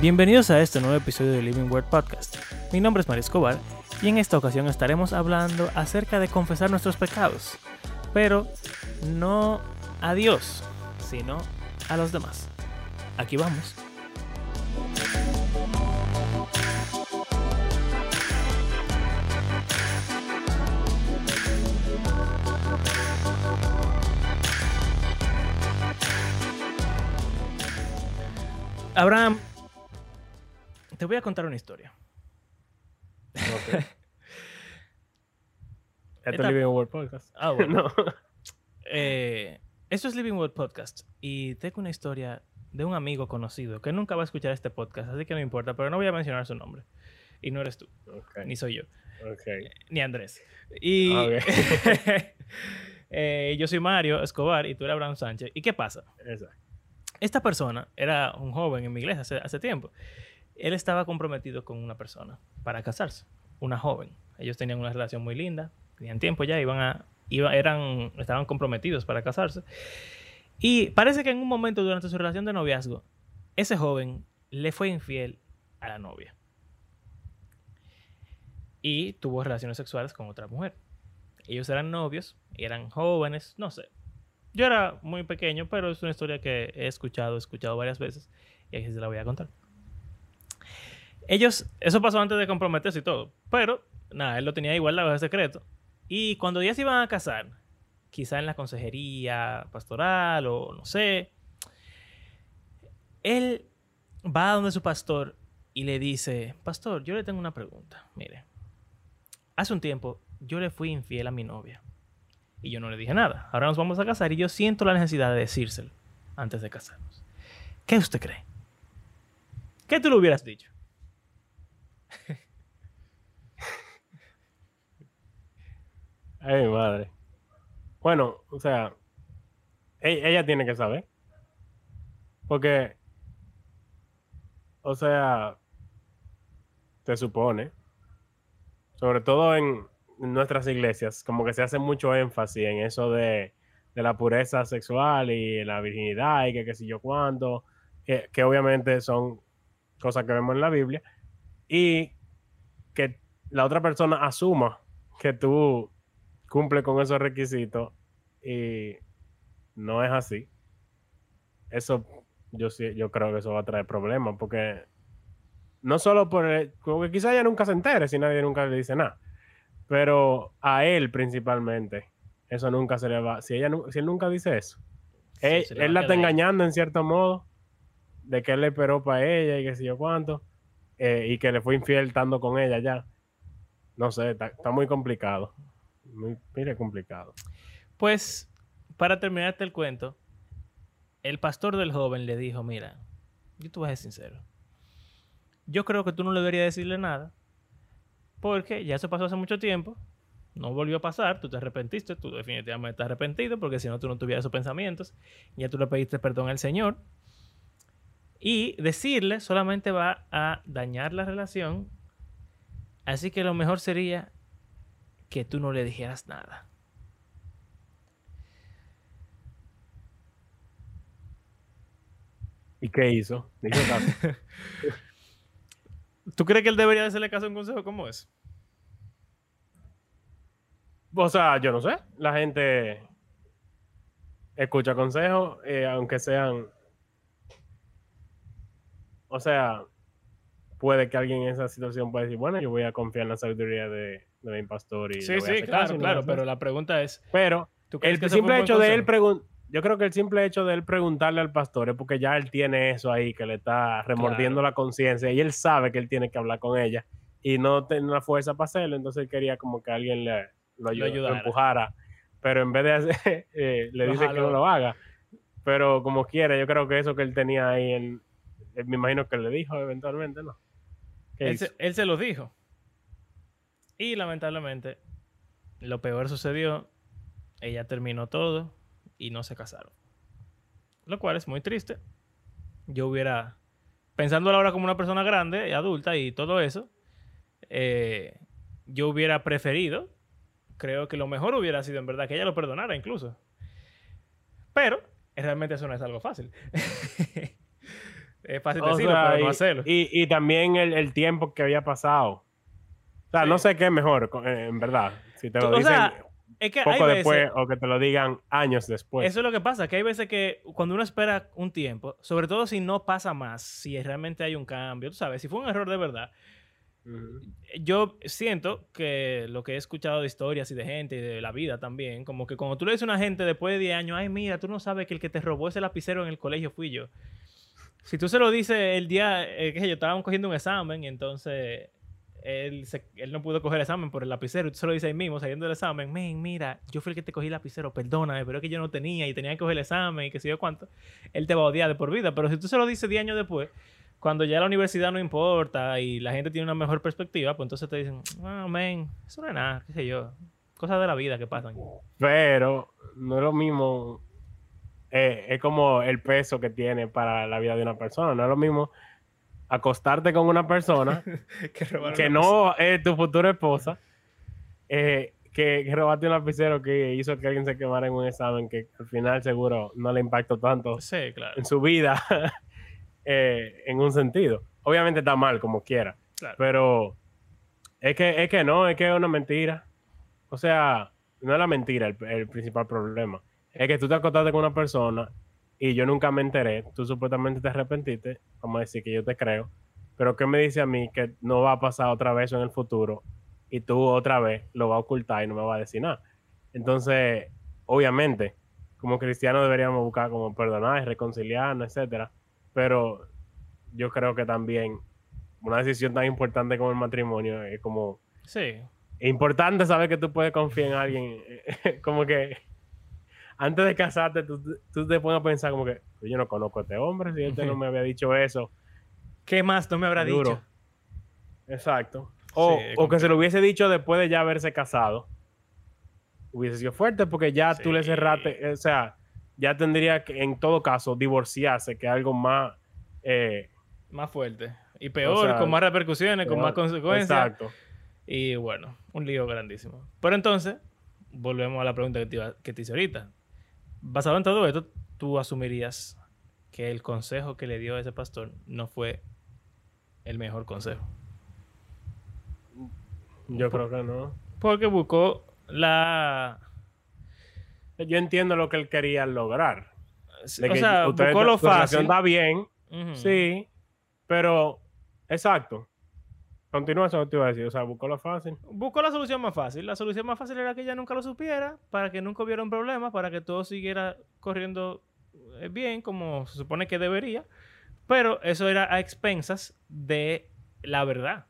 Bienvenidos a este nuevo episodio de Living Word Podcast. Mi nombre es Mario Escobar y en esta ocasión estaremos hablando acerca de confesar nuestros pecados, pero no a Dios, sino a los demás. Aquí vamos. Abraham, te voy a contar una historia. Ok. Este Esta- es Living World Podcast. Ah, bueno. No. Eh, esto es Living World Podcast y tengo una historia de un amigo conocido que nunca va a escuchar este podcast, así que no importa, pero no voy a mencionar su nombre. Y no eres tú, Ok, ni soy yo, ok. ni Andrés. Y Ah, eh, yo soy Mario Escobar y tú eres Abraham Sánchez. ¿Y qué pasa? Exacto. Esta persona era un joven en mi iglesia hace, hace tiempo. Él estaba comprometido con una persona para casarse, una joven. Ellos tenían una relación muy linda, tenían tiempo ya, iban a, iba- eran, estaban comprometidos para casarse. Y parece que en un momento durante su relación de noviazgo, ese joven le fue infiel a la novia. Y tuvo relaciones sexuales con otra mujer. Ellos eran novios, eran jóvenes, no sé. Yo era muy pequeño, pero es una historia que he escuchado, he escuchado varias veces y aquí se la voy a contar. Ellos, eso pasó antes de comprometerse y todo, pero nada, él lo tenía igual de secreto. Y cuando ya se iban a casar, quizá en la consejería pastoral o no sé, él va a donde su pastor y le dice, pastor, yo le tengo una pregunta, mire, hace un tiempo yo le fui infiel a mi novia y yo no le dije nada. Ahora nos vamos a casar y yo siento la necesidad de decírselo antes de casarnos. ¿Qué usted cree? ¿Qué tú le hubieras dicho? Ay, madre. Bueno, o sea, e- ella tiene que saber. Porque, o sea, se supone, sobre todo en nuestras iglesias, como que se hace mucho énfasis en eso de, de la pureza sexual y la virginidad y que qué sé yo cuánto, que, que obviamente son cosas que vemos en la Biblia, y que la otra persona asuma que tú cumple con esos requisitos y no es así. Eso yo sí, yo creo que eso va a traer problemas porque no solo por el, como que quizá ella nunca se entere si nadie nunca le dice nada, pero a él principalmente eso nunca se le va, si ella si él nunca dice eso, Sí, él, él la está engañando en cierto modo de que él le esperó para ella y que sé yo cuánto eh, y que le fue infiel estando con ella ya. No sé, está, muy complicado. Muy, mire, complicado. Pues, para terminarte el cuento, el pastor del joven le dijo, mira, yo te voy a ser sincero. Yo creo que tú no le deberías decirle nada, porque ya eso pasó hace mucho tiempo, no volvió a pasar, tú te arrepentiste, tú definitivamente estás arrepentido, porque si no tú no tuvieras esos pensamientos, ya tú le pediste perdón al Señor. Y decirle solamente va a dañar la relación, así que lo mejor sería que tú no le dijeras nada. ¿Y qué hizo? Dijo caso. ¿Tú crees que él debería hacerle caso a un consejo como ese? o sea, yo no sé. La gente escucha consejos, eh, aunque sean. O sea, puede que alguien en esa situación pueda decir, bueno, yo voy a confiar en la sabiduría de, de mi pastor y Sí, sí, claro, caso claro, pero la pregunta es, Pero ¿tú crees el que simple hecho de él preguntar, yo creo que el simple hecho de él preguntarle al pastor es porque ya él tiene eso ahí que le está remordiendo la conciencia y él sabe que él tiene que hablar con ella y no tiene la fuerza para hacerlo, entonces él quería como que alguien le lo, ayude- lo ayudara. empujara, pero en vez de hacer, eh, le dice que no lo haga, pero como quiera, yo creo que eso que él tenía ahí, en, me imagino que le dijo eventualmente, ¿no? ¿Qué Él se, él se lo dijo. Y lamentablemente, lo peor sucedió. Ella terminó todo y no se casaron. Lo cual es muy triste. Yo hubiera, pensándolo ahora como una persona grande, adulta y todo eso, eh, yo hubiera preferido, creo que lo mejor hubiera sido en verdad que ella lo perdonara incluso. Pero realmente eso no es algo fácil. Es fácil O decirlo, sea, pero no y- hacerlo. Y, y también el, el tiempo que había pasado. O sea, no sé qué es mejor, eh, en verdad. Si te lo o dicen sea, es que hay poco veces- después o que te lo digan años después. Eso es lo que pasa, que hay veces que cuando uno espera un tiempo, sobre todo si no pasa más, si realmente hay un cambio, tú sabes, si fue un error de verdad, yo siento que lo que he escuchado de historias y de gente y de la vida también, como que cuando tú le dices a una gente después de 10 años, ay, mira, tú no sabes que el que te robó ese lapicero en el colegio fui yo. Si tú se lo dices el día, eh, que yo estábamos cogiendo un examen y entonces él, se- él no pudo coger el examen por el lapicero y tú se lo dices ahí mismo saliendo del examen, men, mira, yo fui el que te cogí el lapicero, perdóname, pero es que yo no tenía y tenía que coger el examen y que sé yo cuánto, él te va a odiar de por vida. Pero si tú se lo dices 10 años después, cuando ya la universidad no importa y la gente tiene una mejor perspectiva, pues entonces te dicen, ah, men, eso no es nada, qué sé yo, cosas de la vida que pasan. Pero no es lo mismo. Eh, es como el peso que tiene para la vida de una persona. No es lo mismo acostarte con una persona que que no es tu futura esposa, eh, que, que robaste un lapicero que hizo que alguien se quemara en un examen que al final seguro no le impactó tanto Sí, claro. en su vida eh, en un sentido. Obviamente está mal como quiera, claro. pero es que, es que no, es que es una mentira. O sea, no es la mentira el, el principal problema. Es que tú te acostaste con una persona y yo nunca me enteré. Tú supuestamente te arrepentiste. Vamos a decir que yo te creo. Pero ¿qué me dice a mí que no va a pasar otra vez en el futuro y tú otra vez lo vas a ocultar y no me vas a decir nada? Entonces, obviamente, como cristianos deberíamos buscar como perdonar, reconciliarnos, etcétera. Pero yo creo que también una decisión tan importante como el matrimonio es como Sí, es importante saber que tú puedes confiar en alguien. como que antes de casarte, tú, tú te pones a pensar como que yo no conozco a este hombre, si este no me había dicho eso. ¿qué más no me habrá Duro. dicho? Exacto. O, Sí, o que se lo hubiese dicho después de ya haberse casado. Hubiese sido fuerte porque ya tú le Sí. cerraste, o sea, ya tendría que en todo caso divorciarse, que es algo más... eh, Más fuerte. Y peor, sea, con más repercusiones, con más consecuencias. Exacto. Y bueno, un lío grandísimo. Pero entonces, volvemos a la pregunta que te, iba- que te hice ahorita. Basado en todo esto, tú asumirías que el consejo que le dio ese pastor no fue el mejor consejo. Yo creo que no. Porque buscó la... Yo entiendo lo que él quería lograr. De o que sea, buscó lo fácil. está bien, sí, pero exacto. Continúa eso que te iba a decir, o sea, buscó lo fácil. Buscó la solución más fácil. La solución más fácil era que ella nunca lo supiera, para que nunca hubiera un problema, para que todo siguiera corriendo eh, bien, como se supone que debería. Pero eso era a expensas de la verdad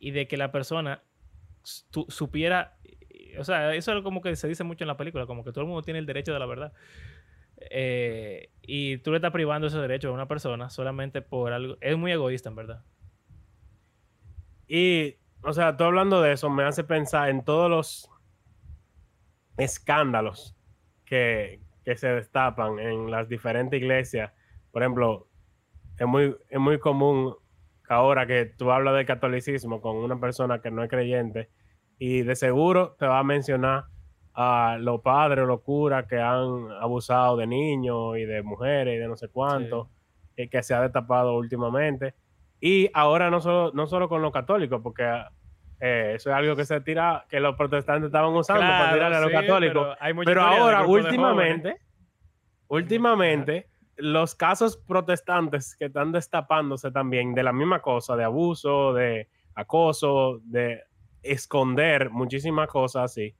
y de que la persona su- supiera. O sea, eso es como que se dice mucho en la película, como que todo el mundo tiene el derecho de la verdad. Eh, y tú le estás privando ese derecho a una persona solamente por algo. Es muy egoísta, en verdad. Y, o sea, tú hablando de eso me hace pensar en todos los escándalos que, que se destapan en las diferentes iglesias. Por ejemplo, es muy, es muy común ahora que tú hablas del catolicismo con una persona que no es creyente y de seguro te va a mencionar a los padres o los curas que han abusado de niños y de mujeres y de no sé cuánto, y que se ha destapado últimamente. Y ahora no solo, no solo con los católicos, porque eh, eso es algo que se tira, que los protestantes estaban usando para tirarle a los sí, católicos. pero ahora, últimamente, últimamente, los casos protestantes que están destapándose también de la misma cosa, de abuso, de acoso, de esconder muchísimas cosas así.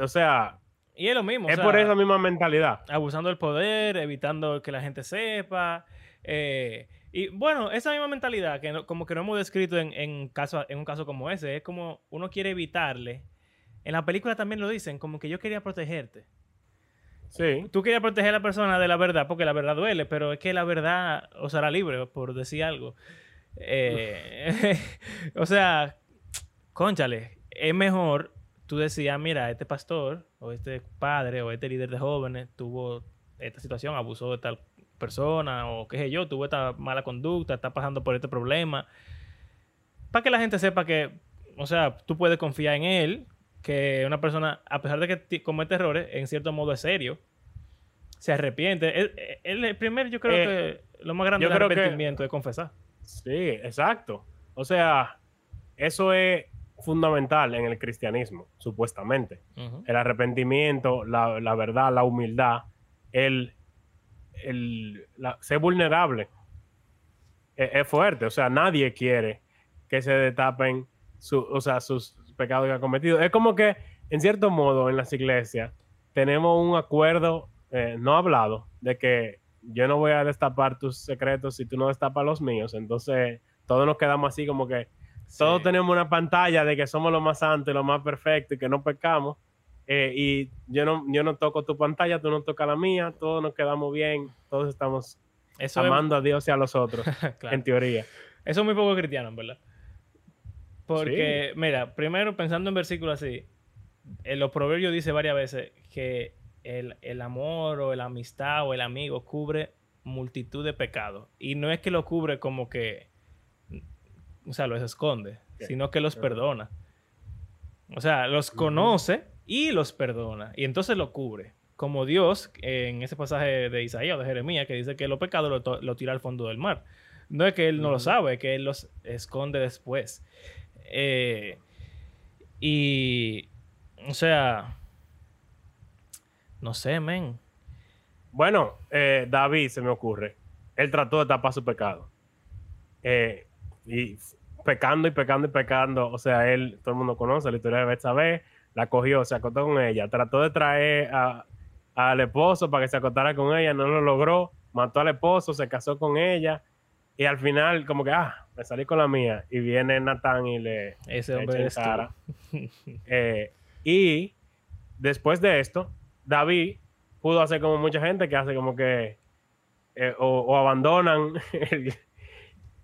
O sea, Y es lo mismo. o es sea, por esa misma mentalidad. abusando del poder, evitando que la gente sepa. eh, y bueno, esa misma mentalidad que no- como que no hemos descrito en, en, caso, en un caso como ese, es como uno quiere evitarle. En la película también lo dicen, como que yo quería protegerte. Sí. Tú querías proteger a la persona de la verdad, porque la verdad duele, pero es que la verdad os hará libre, por decir algo. Eh, o sea, conchale, es mejor tú decías, mira, este pastor, o este padre, o este líder de jóvenes tuvo esta situación, abusó de tal persona, o qué sé yo, tuvo esta mala conducta, está pasando por este problema. Para que la gente sepa que, o sea, tú puedes confiar en él, que una persona, a pesar de que comete errores, en cierto modo es serio. se arrepiente. El, el, el primer, yo creo Eh, que lo más grande creo que- arrepentimiento es confesar. Sí, exacto. O sea, eso es fundamental en el cristianismo, supuestamente. El arrepentimiento, la, la verdad, la humildad, el, el la- ser vulnerable. Es, es fuerte. O sea, nadie quiere que se destapen su- o sea, sus pecados que ha cometido. Es como que, en cierto modo, en las iglesias tenemos un acuerdo eh, no hablado de que yo no voy a destapar tus secretos si tú no destapas los míos. Entonces, todos nos quedamos así como que todos tenemos una pantalla de que somos los más santos y los más perfectos y que no pecamos. Eh, y yo no, yo no toco tu pantalla, tú no tocas la mía, todos nos quedamos bien, todos estamos Eso es- amando a Dios y a los otros, claro. en teoría. Eso es muy poco cristiano, verdad. Porque, mira, primero pensando en versículos así, en los proverbios dice varias veces que el, el amor o la amistad o el amigo cubre multitud de pecados. Y no es que lo cubre como que, o sea, los esconde, sino que los perdona. O sea, los conoce y los perdona. Y entonces lo cubre. Como Dios, en ese pasaje de Isaías o de Jeremías, que dice que los pecados lo, lo tira al fondo del mar. No es que él no lo sabe, es que él los esconde después. Eh, y, o sea, no sé, men. Bueno, eh, David se me ocurre. Él trató de tapar su pecado. Eh, y pecando y pecando y pecando. O sea, él, todo el mundo conoce la historia de Betsabé. La cogió, se acostó con ella. Trató de traer a- al esposo para que se acostara con ella. No lo logró. Mató al esposo, se casó con ella. Y al final, como que, ah, me salí con la mía. Y viene Natán y le, Ese le hombre echa en cara. Eh, y después de esto, David pudo hacer como mucha gente que hace como que eh, o, o abandonan el,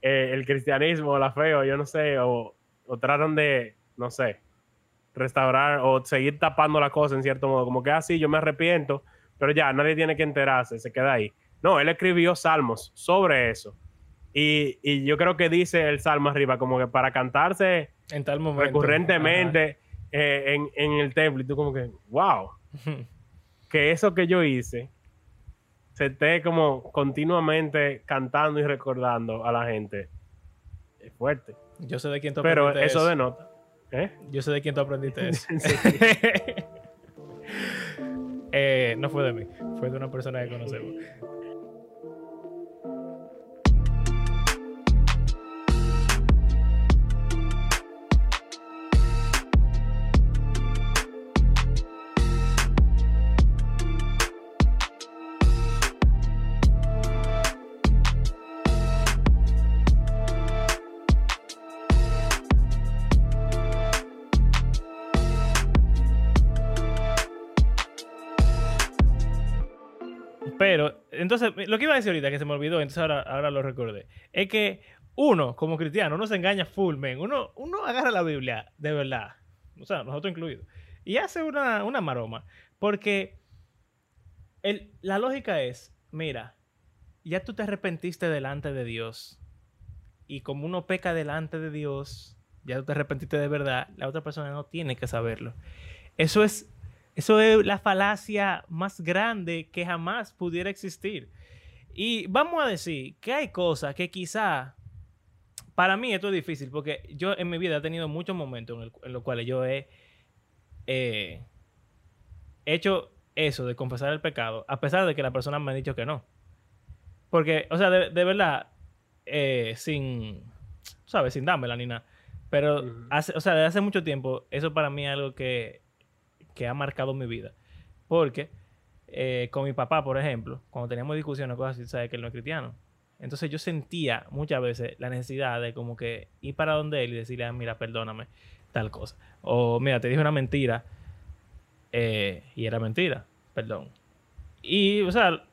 eh, el cristianismo o la fe o yo no sé, o, o tratan de, no sé, restaurar o seguir tapando la cosa en cierto modo, como que así yo me arrepiento, pero ya nadie tiene que enterarse, se queda ahí. No, él escribió salmos sobre eso. Y, y yo creo que dice el salmo arriba, como que para cantarse En tal momento. recurrentemente eh, en, en el templo. Y tú como que, wow, que eso que yo hice se esté como continuamente cantando y recordando a la gente. Es fuerte. Yo sé de quién Pero eso. denota. ¿Eh? Yo sé de quién tú aprendiste eso. Eh, no fue de mí, fue de una persona que conocemos. Entonces, lo que iba a decir ahorita, que se me olvidó, entonces ahora, ahora lo recordé, es que uno, como cristiano, uno se engaña full, men. Uno, uno agarra la Biblia, de verdad, o sea, nosotros incluidos, y hace una, una maroma. Porque el- la lógica es, mira, ya tú te arrepentiste delante de Dios. Y como uno peca delante de Dios, ya tú te arrepentiste de verdad, la otra persona no tiene que saberlo. Eso es, eso es la falacia más grande que jamás pudiera existir. Y vamos a decir que hay cosas que quizá, para mí esto es difícil, porque yo en mi vida he tenido muchos momentos en, el- en los cuales yo he eh, hecho eso de confesar el pecado, a pesar de que la persona me ha dicho que no. Porque, o sea, de, de verdad, eh, sin, ¿sabes? Sin dármela ni nada. Pero, hace, o sea, desde hace mucho tiempo, eso para mí es algo que, que ha marcado mi vida. Porque eh, con mi papá, por ejemplo, cuando teníamos discusiones cosas así, sabes que él no es cristiano. Entonces yo sentía muchas veces la necesidad de como que ir para donde él y decirle, "Ah, mira, perdóname, tal cosa. O mira, te dije una mentira eh, y era mentira, perdón. Y, o sea,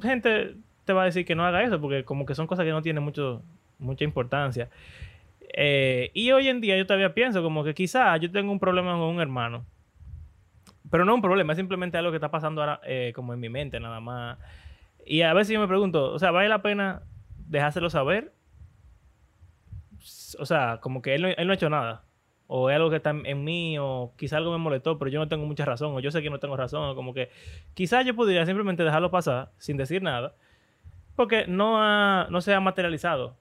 gente te va a decir que no haga eso porque como que son cosas que no tienen mucho, mucha importancia. Eh, y hoy en día yo todavía pienso como que quizá yo tengo un problema con un hermano. Pero no un problema, es simplemente algo que está pasando ahora eh, como en mi mente nada más. Y a veces yo me pregunto, o sea, ¿vale la pena dejárselo saber? O sea, como que él no, él no ha hecho nada. o es algo que está en mí, o quizá algo me molestó, pero yo no tengo mucha razón, o yo sé que no tengo razón, o como que quizás yo podría simplemente dejarlo pasar sin decir nada, porque no, ha, no se ha materializado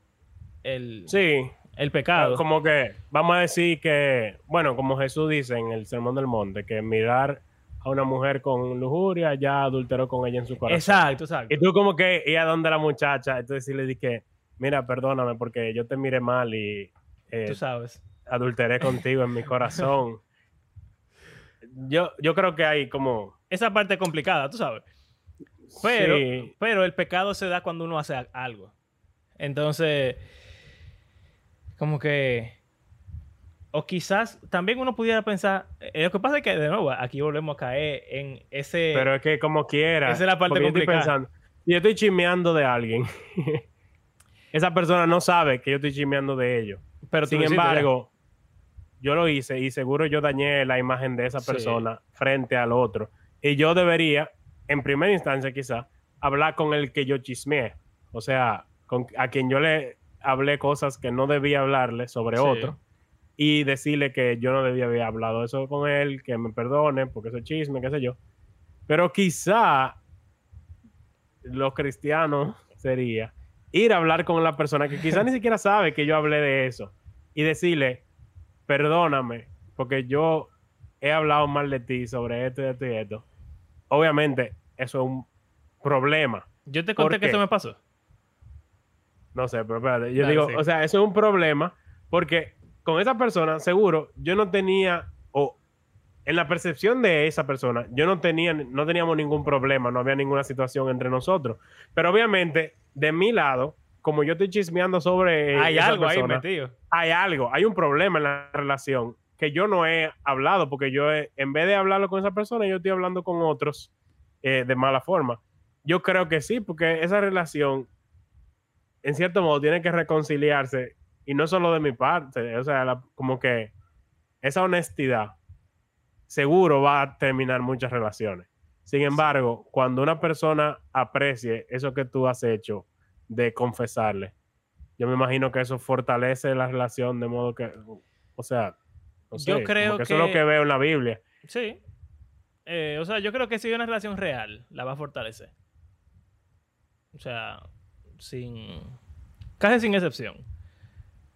el, Sí, el pecado. como que vamos a decir que, bueno, como Jesús dice en el Sermón del Monte, que mirar a una mujer con lujuria ya adulteró con ella en su corazón. Exacto, exacto. Y tú como que ir a donde la muchacha, entonces sí le dije, mira, perdóname porque yo te miré mal y eh, Tú sabes. adulteré contigo en mi corazón. Yo, yo creo que hay como... Esa parte complicada, tú sabes. Pero, sí, pero el pecado se da cuando uno hace algo. Entonces, como que... O quizás también uno pudiera pensar... eh, lo que pasa es que, de nuevo, aquí volvemos a caer en ese... pero es que como quiera. Esa es la parte porque yo estoy complicada. pensando, yo estoy chismeando de alguien, esa persona no sabe que yo estoy chismeando de ellos. pero Sin ya. embargo, yo lo hice y seguro yo dañé la imagen de esa Sí. persona frente al otro. Y yo debería, en primera instancia quizá, hablar con el que yo chismeé. O sea, con, a quien yo le hablé cosas que no debía hablarle sobre Sí. otro. Y decirle que yo no debía haber hablado eso con él, que me perdone, porque eso es chisme, qué sé yo. Pero quizá los cristianos sería ir a hablar con la persona que quizá ni siquiera sabe que yo hablé de eso y decirle, perdóname, porque yo he hablado mal de ti sobre esto y esto y esto. Obviamente, eso es un problema. Yo te ¿Por conté que qué? eso me pasó. No sé, pero espérate. Yo digo, sí. o sea, eso es un problema porque con esa persona, seguro, yo no tenía, o en la percepción de esa persona, yo no tenía, no teníamos ningún problema, no había ninguna situación entre nosotros. Pero obviamente, de mi lado, como yo estoy chismeando sobre Hay esa algo ahí metido. hay algo, hay un problema en la relación que yo no he hablado porque yo he- en vez de hablarlo con esa persona, yo estoy hablando con otros eh, de mala forma. Yo creo que sí, porque esa relación, en cierto modo, tiene que reconciliarse y no solo de mi parte, o sea, la- como que esa honestidad seguro va a terminar muchas relaciones. Sin embargo, cuando una persona aprecie eso que tú has hecho de confesarle, yo me imagino que eso fortalece la relación de modo que, o sea, no Yo sé, creo que eso es lo que- que veo en la Biblia. Sí. Eh, o sea, yo creo que si hay una relación real, la va a fortalecer. O sea, sin. casi sin excepción.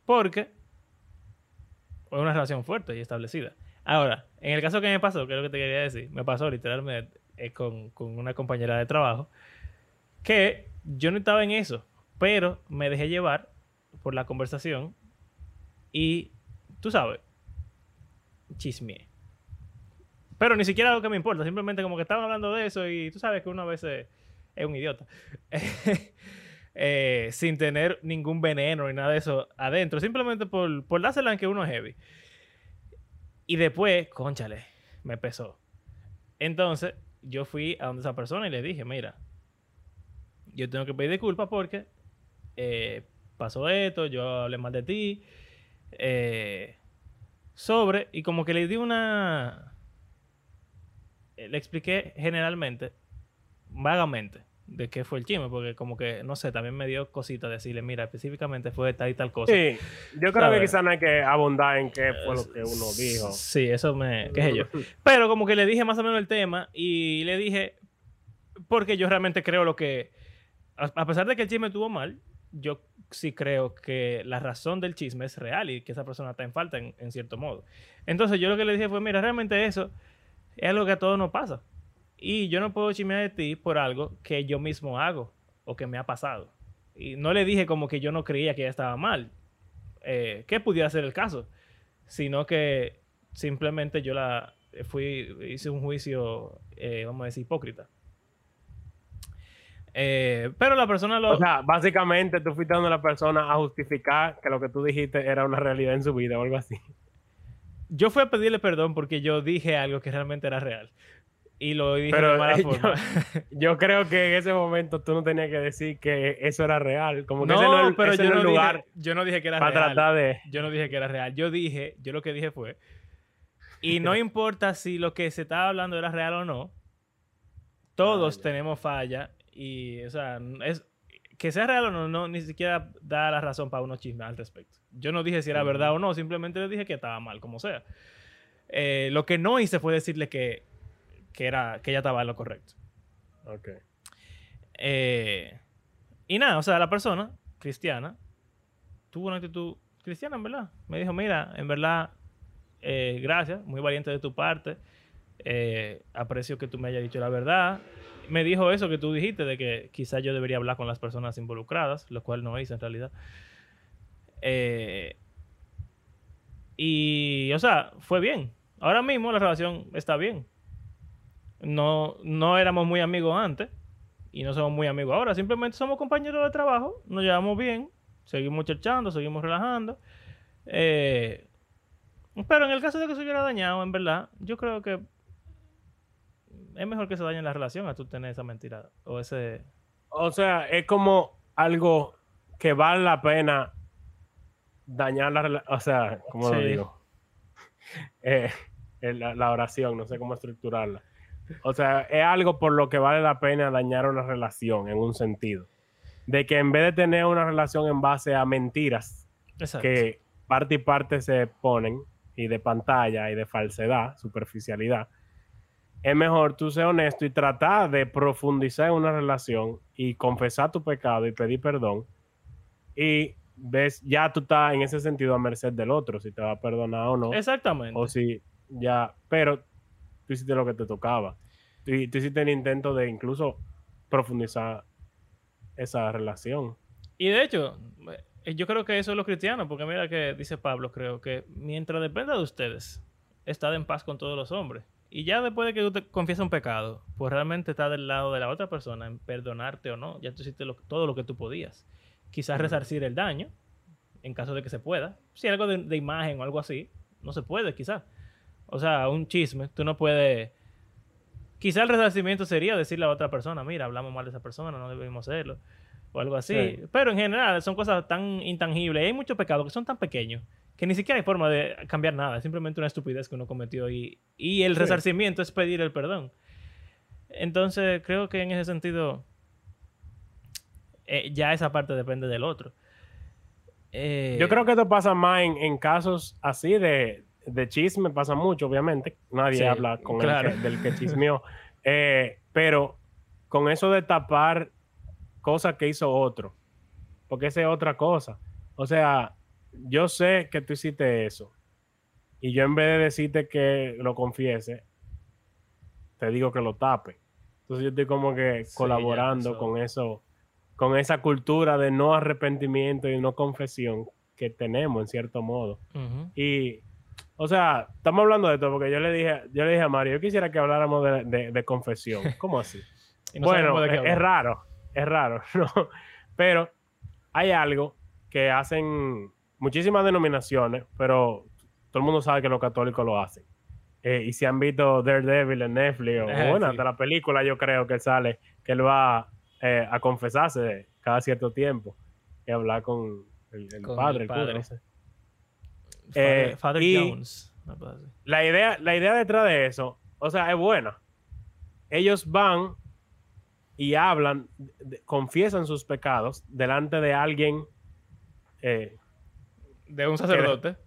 Porque es una relación fuerte y establecida. Ahora, en el caso que me pasó, que es lo que te quería decir, me pasó literalmente eh, con, con una compañera de trabajo, que yo no estaba en eso, pero me dejé llevar por la conversación y, tú sabes, chismeé. Pero ni siquiera algo que me importa, simplemente como que estaban hablando de eso y tú sabes que uno a veces es un idiota. Eh, sin tener ningún veneno ni nada de eso adentro, simplemente por, por dársela en que uno es heavy. Y después, conchale, me pesó. Entonces, yo fui a donde esa persona y le dije, mira, yo tengo que pedir disculpas porque eh, pasó esto, yo hablé mal de ti, eh, sobre, y como que le di una... Le expliqué generalmente, vagamente, de qué fue el chisme, porque como que, no sé, también me dio cosita decirle, mira, específicamente fue tal y tal cosa. Sí, yo creo ¿Sabes? que quizás no hay que abundar en qué fue lo que uno dijo. Sí, eso me... qué sé yo. Pero como que le dije más o menos el tema y le dije, porque yo realmente creo lo que, a a pesar de que el chisme estuvo mal, yo sí creo que la razón del chisme es real y que esa persona está en falta en, en cierto modo. Entonces yo lo que le dije fue, mira, realmente eso es algo que a todos nos pasa. Y yo no puedo chismear de ti por algo que yo mismo hago o que me ha pasado. Y no le dije como que yo no creía que ella estaba mal, eh, que pudiera ser el caso, sino que simplemente yo la fui, hice un juicio, eh, vamos a decir, hipócrita. Eh, pero la persona lo... O sea, básicamente tú fuiste dando a la persona a justificar que lo que tú dijiste era una realidad en su vida o algo así. yo fui a pedirle perdón porque yo dije algo que realmente era real. Y lo dije Pero, de mala eh, forma. Yo creo que en ese momento tú no tenías que decir que eso era real. Como que ese no, no, es- pero ese yo no no, lugar dije, yo no dije que era para real. tratar de... Yo no dije que era real. Yo dije, yo lo que dije fue, y no importa si lo que se estaba hablando era real o no, todos tenemos falla y, o sea, es que sea real o no, no, ni siquiera da la razón para uno chisme al respecto. Yo no dije si era verdad o no, simplemente le dije que estaba mal, como sea. Eh, lo que no hice fue decirle que, que, era, que ella estaba en lo correcto. Ok. Eh, y nada, o sea, la persona cristiana tuvo una actitud cristiana, en verdad. Me dijo, mira, en verdad, eh, gracias, muy valiente de tu parte. Eh, aprecio que tú me hayas dicho la verdad. Me dijo eso que tú dijiste, de que quizás yo debería hablar con las personas involucradas, lo cual no hice en realidad. Eh, y, o sea, fue bien. Ahora mismo la relación está bien. No, no éramos muy amigos antes y no somos muy amigos ahora. Simplemente somos compañeros de trabajo, nos llevamos bien, seguimos cherchando, seguimos relajando. Eh, pero en el caso de que se hubiera dañado, en verdad, yo creo que es mejor que se dañe la relación a tú tener esa mentira o ese... O sea, es como algo que vale la pena dañar la relación. O sea, ¿cómo lo Sí. digo? Eh, eh, la, la oración, no sé cómo estructurarla. O sea, es algo por lo que vale la pena dañar una relación en un sentido. De que en vez de tener una relación en base a mentiras Exacto. que parte y parte se ponen, y de pantalla y de falsedad, superficialidad, es mejor tú ser honesto y tratar de profundizar en una relación y confesar tu pecado y pedir perdón. Y ves, ya tú estás en ese sentido a merced del otro, si te va a perdonar o no. Exactamente. O si ya, pero tú hiciste lo que te tocaba. Tú, tú hiciste el intento de incluso profundizar esa relación. Y de hecho, eh, yo creo que eso es lo cristiano, porque mira que dice Pablo, creo que mientras dependa de ustedes, estad en paz con todos los hombres. Y ya después de que usted confiesa un pecado, pues realmente está del lado de la otra persona en perdonarte o no. Ya tú hiciste lo- todo lo que tú podías. Quizás resarcir el daño, en caso de que se pueda. Si algo de, de imagen o algo así, no se puede, quizás. O sea, un chisme, tú no puedes... Quizás el resarcimiento sería decirle a otra persona, mira, hablamos mal de esa persona, no debemos hacerlo o algo así. Sí. Pero en general son cosas tan intangibles. y Hay muchos pecados que son tan pequeños que ni siquiera hay forma de cambiar nada. Es simplemente una estupidez que uno cometió y, y el Sí. resarcimiento es pedir el perdón. Entonces creo que en ese sentido eh, ya esa parte depende del otro. Eh, Yo creo que esto pasa más en, en casos así de, de chisme, pasa mucho, obviamente. Nadie Sí, habla con el que- del que chismeó. Eh, pero con eso de tapar cosas que hizo otro, porque esa es otra cosa. O sea, yo sé que tú hiciste eso. Y yo en vez de decirte que lo confiese, te digo que lo tape. Entonces yo estoy como que Sí, colaborando con eso, con esa cultura de no arrepentimiento y no confesión que tenemos en cierto modo. Y, o sea, estamos hablando de esto porque yo le dije, yo le dije a Mario, yo quisiera que habláramos de, de- de confesión. ¿Cómo así? No bueno, es, raro, es raro, ¿no? Pero hay algo que hacen muchísimas denominaciones, pero todo el mundo sabe que los católicos lo hacen. Eh, y si han visto Daredevil en Netflix, o Eh, bueno, sí. hasta la película yo creo que sale, que él va eh, a confesarse cada cierto tiempo y hablar con el, el Con padre, el el cura, padre. no sé. Father, Eh, Father Jones. la idea, la idea detrás de eso, o sea, es buena. Ellos van y hablan, de- confiesan sus pecados delante de alguien eh, De un sacerdote.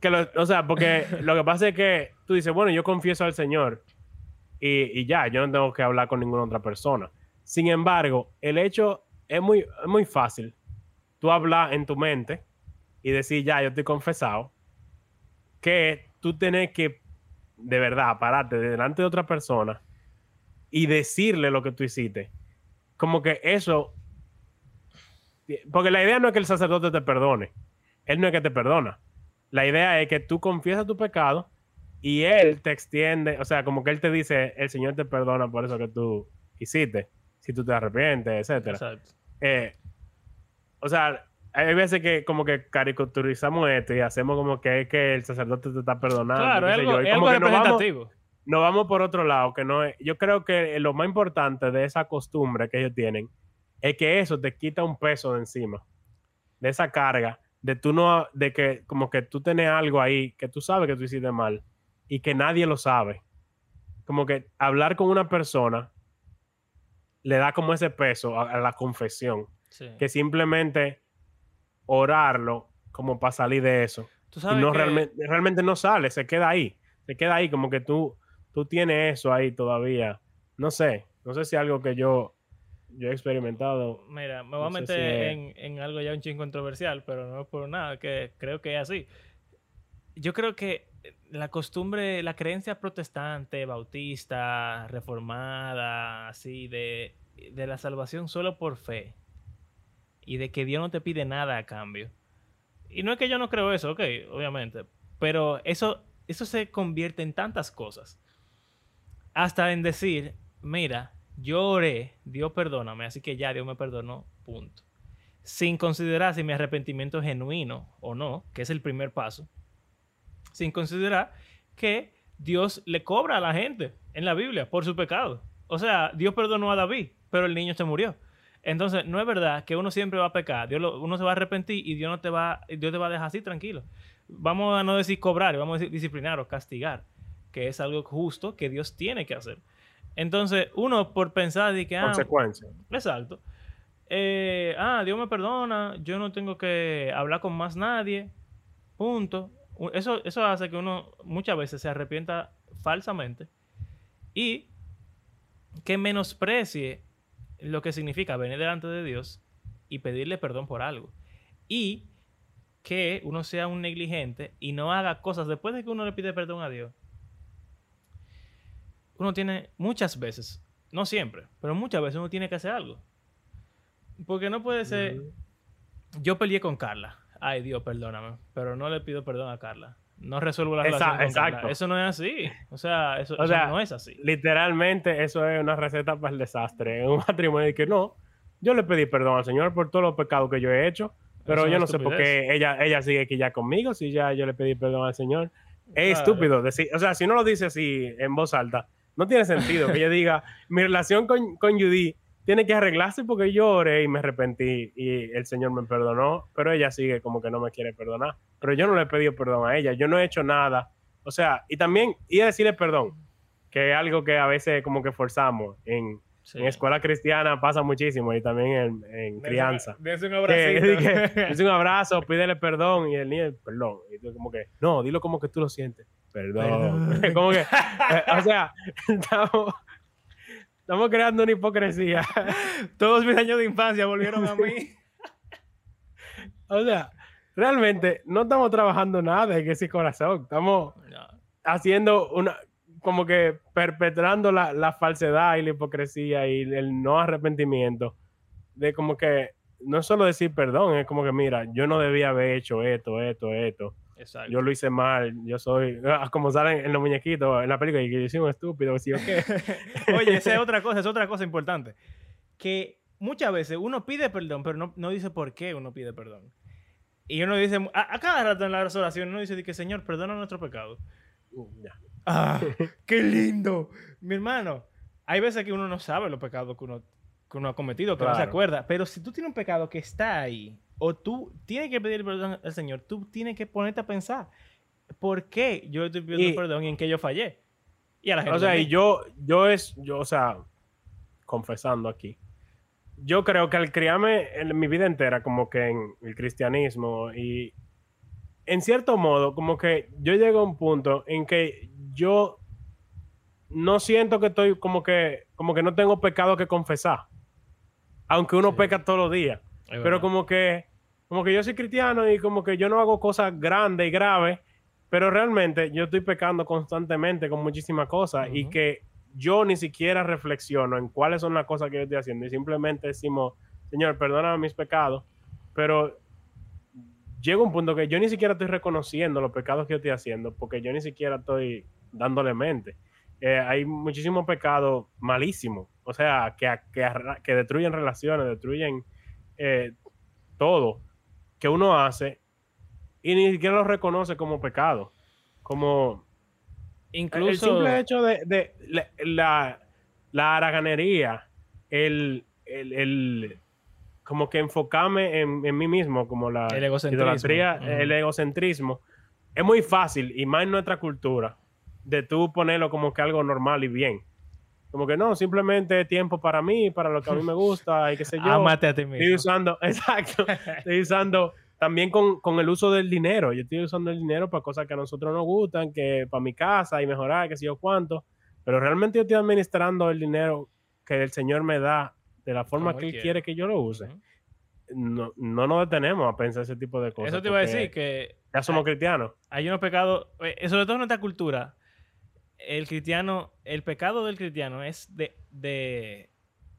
que lo- o sea, porque lo que pasa es que tú dices, bueno, yo confieso al Señor y, y ya, yo no tengo que hablar con ninguna otra persona. Sin embargo, el hecho es muy, es muy fácil. Tú hablar en tu mente y decir, ya, yo estoy confesado, que tú tienes que, de verdad, pararte delante de otra persona y decirle lo que tú hiciste. Como que eso... Porque la idea no es que el sacerdote te perdone. Él no es que te perdona. La idea es que tú confiesas tu pecado y él te extiende, o sea, como que él te dice, el Señor te perdona por eso que tú hiciste, si tú te arrepientes, etcétera. Exacto. Eh, o sea, hay veces que como que caricaturizamos esto y hacemos como que es que el sacerdote te está perdonando. Claro, es algo, yo, y es como algo que nos vamos, representativo. nos vamos por otro lado, que no es, yo creo que lo más importante de esa costumbre que ellos tienen es que eso te quita un peso de encima, de esa carga, de tú no, de que como que tú tienes algo ahí que tú sabes que tú hiciste mal y que nadie lo sabe. Como que hablar con una persona le da como ese peso a, a la confesión. Sí. que simplemente orarlo como para salir de eso. Tú Y no que- realmente, realmente no sale, se queda ahí. Se queda ahí, como que tú, tú tienes eso ahí todavía. No sé, no sé si algo que yo, yo he experimentado. Mira, me voy a No meter si es- en, en algo ya un ching controversial, pero no es por nada, que creo que es así. Yo creo que la costumbre, la creencia protestante, bautista, reformada, así, de, de la salvación solo por fe y de que Dios no te pide nada a cambio. Y no es que yo no creo eso, ok, obviamente, pero eso, eso se convierte en tantas cosas. Hasta en decir, mira, yo oré, Dios perdóname, así que ya Dios me perdonó, punto. Sin considerar si mi arrepentimiento es genuino o no, que es el primer paso. Sin considerar que Dios le cobra a la gente en la Biblia por su pecado. O sea, Dios perdonó a David, pero el niño se murió. Entonces, no es verdad que uno siempre va a pecar, Dios lo- uno se va a arrepentir y Dios no te va, Dios te va a dejar así tranquilo. Vamos a no decir cobrar, vamos a decir disciplinar o castigar, que es algo justo que Dios tiene que hacer. Entonces, uno por pensar de que, ah, Consecuencias. Exacto. Eh, ah, Dios me perdona, yo no tengo que hablar con más nadie. Punto. Eso, eso hace que uno muchas veces se arrepienta falsamente y que menosprecie lo que significa venir delante de Dios y pedirle perdón por algo. Y que uno sea un negligente y no haga cosas después de que uno le pide perdón a Dios. Uno tiene muchas veces, no siempre, pero muchas veces uno tiene que hacer algo. Porque no puede ser, yo peleé con Carla. Ay, Dios, perdóname. Pero no le pido perdón a Carla. No resuelvo la Esa- relación exacto. Eso no es así. O sea, eso, O eso sea, no es así. Literalmente, eso es una receta para el desastre. En un matrimonio y que no, yo le pedí perdón al Señor por todos los pecados que yo he hecho, pero Eso yo no sé por qué ella, ella sigue aquí ya conmigo si ya yo le pedí perdón al Señor. Es Claro. estúpido decir, o sea, si uno lo dice así en voz alta, no tiene sentido que ella diga, mi relación con, con Judy tiene que arreglarse porque yo oré y me arrepentí y el Señor me perdonó, pero ella sigue como que no me quiere perdonar. Pero yo no le he pedido perdón a ella, yo no he hecho nada. O sea, y también ir a decirle perdón, que es algo que a veces como que forzamos. En, Sí. en escuela cristiana pasa muchísimo y también en, en crianza. Dense un Que, abracito. que es un abrazo, pídele perdón y el niño, perdón. Y tú como que, no, dilo como que tú lo sientes. Perdón. Perdón. como que, eh, o sea, estamos, estamos creando una hipocresía. Todos mis años de infancia volvieron a mí. o sea, realmente no estamos trabajando nada en ese corazón. Estamos No. haciendo una, como que perpetrando la, la falsedad y la hipocresía y el no arrepentimiento. De como que no es solo decir perdón, es como que mira, yo no debía haber hecho esto, esto, esto. Exacto. Yo lo hice mal, yo soy, ah, como salen en los muñequitos, en la película, y que yo un estúpido, ¿sí o qué? Oye, esa es otra cosa, es otra cosa importante. Que muchas veces uno pide perdón, pero no, no dice por qué uno pide perdón. Y uno dice, a, a cada rato en la oración, uno dice que Señor, perdona nuestro pecado. Ya. ¡Ah! ¡Qué lindo! Mi hermano, hay veces que uno no sabe los pecados que uno, que uno ha cometido, que no se Claro. acuerda. Pero si tú tienes un pecado que está ahí, o tú tienes que pedir perdón al Señor, tú tienes que ponerte a pensar, ¿por qué yo estoy pidiendo Y- perdón y en qué yo fallé? Y a la gente O sea, y yo, yo es, yo, o sea, confesando aquí, yo creo que al criarme en mi vida entera, como que en el cristianismo y en cierto modo, como que yo llego a un punto en que yo no siento que estoy como que, como que no tengo pecado que confesar, aunque uno Sí. peca todos los días. Pero como que, como que yo soy cristiano y como que yo no hago cosas grandes y graves, pero realmente yo estoy pecando constantemente con muchísimas cosas y que yo ni siquiera reflexiono en cuáles son las cosas que yo estoy haciendo y simplemente decimos, Señor, perdóname mis pecados, pero llega un punto que yo ni siquiera estoy reconociendo los pecados que yo estoy haciendo porque yo ni siquiera estoy dándole mente. Eh, hay muchísimos pecados malísimos, o sea, que, que, que destruyen relaciones, destruyen eh, todo que uno hace y ni siquiera lo reconoce como pecado. Como Incluso... el simple hecho de, de la, la, la haraganería, el, el, el- como que enfocarme en, en mí mismo, como la El idolatría, el egocentrismo, es muy fácil, y más en nuestra cultura, de tú ponerlo como que algo normal y bien. Como que no, simplemente tiempo para mí, para lo que a mí me gusta y qué sé yo. Amate a ti Estoy mismo. usando, exacto, estoy usando también con, con el uso del dinero. Yo estoy usando el dinero para cosas que a nosotros nos gustan, que para mi casa y mejorar, qué sé yo cuánto. Pero realmente yo estoy administrando el dinero que el Señor me da de la forma Como que él quiere. quiere que yo lo use. No, no nos detenemos a pensar ese tipo de cosas. Eso te iba a decir que Ya somos cristianos. hay unos pecados, eh, sobre todo en nuestra cultura, el cristiano, el pecado del cristiano es de, de,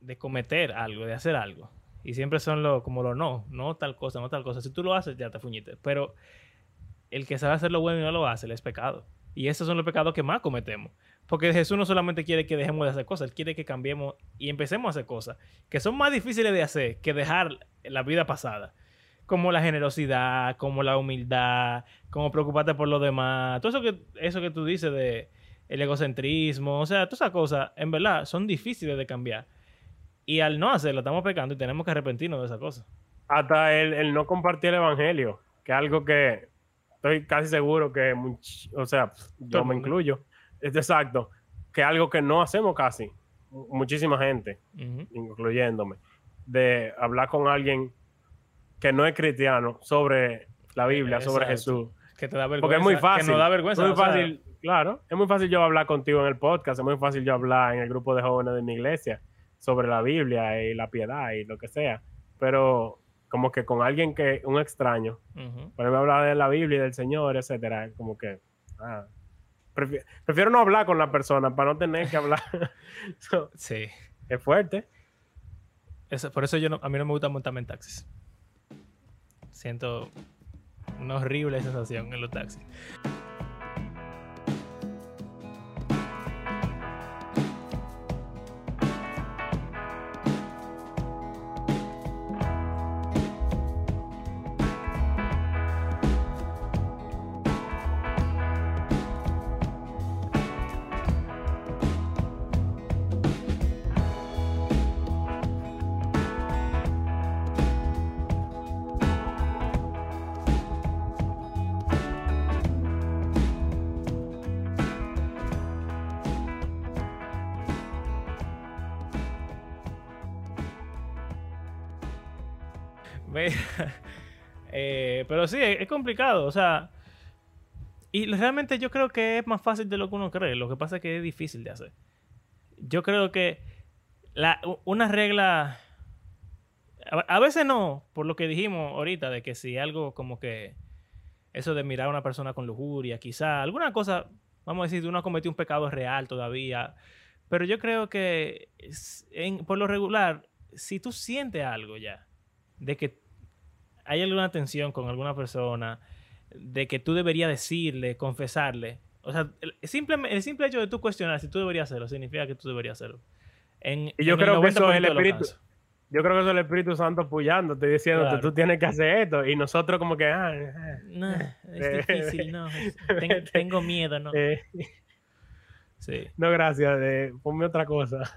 de cometer algo, de hacer algo. Y siempre son lo, como lo no, no tal cosa, no tal cosa. Si tú lo haces, ya te fuñiste. Pero el que sabe hacer lo bueno y no lo hace, él es pecado. Y esos son los pecados que más cometemos. Porque Jesús no solamente quiere que dejemos de hacer cosas, Él quiere que cambiemos y empecemos a hacer cosas que son más difíciles de hacer que dejar la vida pasada. Como la generosidad, como la humildad, como preocuparte por los demás. Todo eso que, eso que tú dices de el egocentrismo, o sea, todas esas cosas, en verdad, son difíciles de cambiar. Y al no hacerlo, estamos pecando y tenemos que arrepentirnos de esas cosas. Hasta el, el no compartir el evangelio, que es algo que estoy casi seguro que, much- o sea, yo me incluyo, es exacto, que es algo que no hacemos casi, mu- muchísima gente, incluyéndome, de hablar con alguien que no es cristiano sobre la Biblia, sobre. Jesús. Que te da vergüenza. Porque es muy fácil. Que nos da vergüenza. Es muy fácil, claro. Es muy fácil yo hablar contigo en el podcast, es muy fácil yo hablar en el grupo de jóvenes de mi iglesia sobre la Biblia y la piedad y lo que sea. Pero como que con alguien que, un extraño, ujú. ponerme a hablar de la Biblia y del Señor, etcétera, como que ah, prefi- prefiero no hablar con la persona para no tener que hablar. So, Sí. es fuerte. Eso- por eso yo no- a mí no me gusta montarme en taxis. Siento una horrible sensación en los taxis. eh, pero sí, es, complicado. O sea, y realmente yo creo que es más fácil de lo que uno cree. Lo que pasa es que es difícil de hacer. Yo creo que la, una regla. A, veces no, por lo que dijimos ahorita, de que si algo como que. Eso de mirar a una persona con lujuria, quizá, alguna cosa, vamos a decir, uno ha cometido un pecado real todavía. Pero yo creo que por lo regular, si tú sientes algo ya, de que hay alguna tensión con alguna persona, de que tú deberías decirle, confesarle. O sea, el simple, el simple hecho de tú cuestionar si tú deberías hacerlo significa que tú deberías hacerlo. En, Y yo en creo que eso es 90% el espíritu. Yo creo que eso es el Espíritu Santo apoyándote, diciéndote, Claro. tú tienes que hacer esto. Y nosotros como que, ah, ah, No, es difícil, no. es- ten- tengo miedo, no. eh, Sí. no gracias, ponme otra cosa.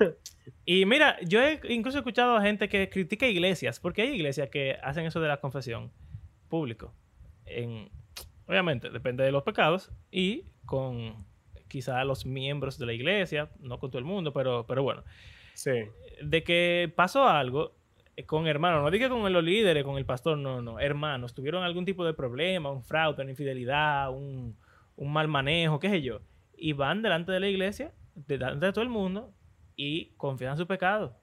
Y mira, yo he incluso escuchado a gente que critica iglesias, porque hay iglesias que hacen eso de la confesión público. En, obviamente, depende de los pecados y con quizá los miembros de la iglesia, no con todo el mundo, pero, pero bueno, sí. de que pasó algo eh, con hermanos, no diga con los líderes, con el pastor, no, no, hermanos, tuvieron algún tipo de problema, un fraude, una infidelidad, un, un mal manejo, qué sé yo, y van delante de la iglesia, delante de todo el mundo, y confiesan su pecado.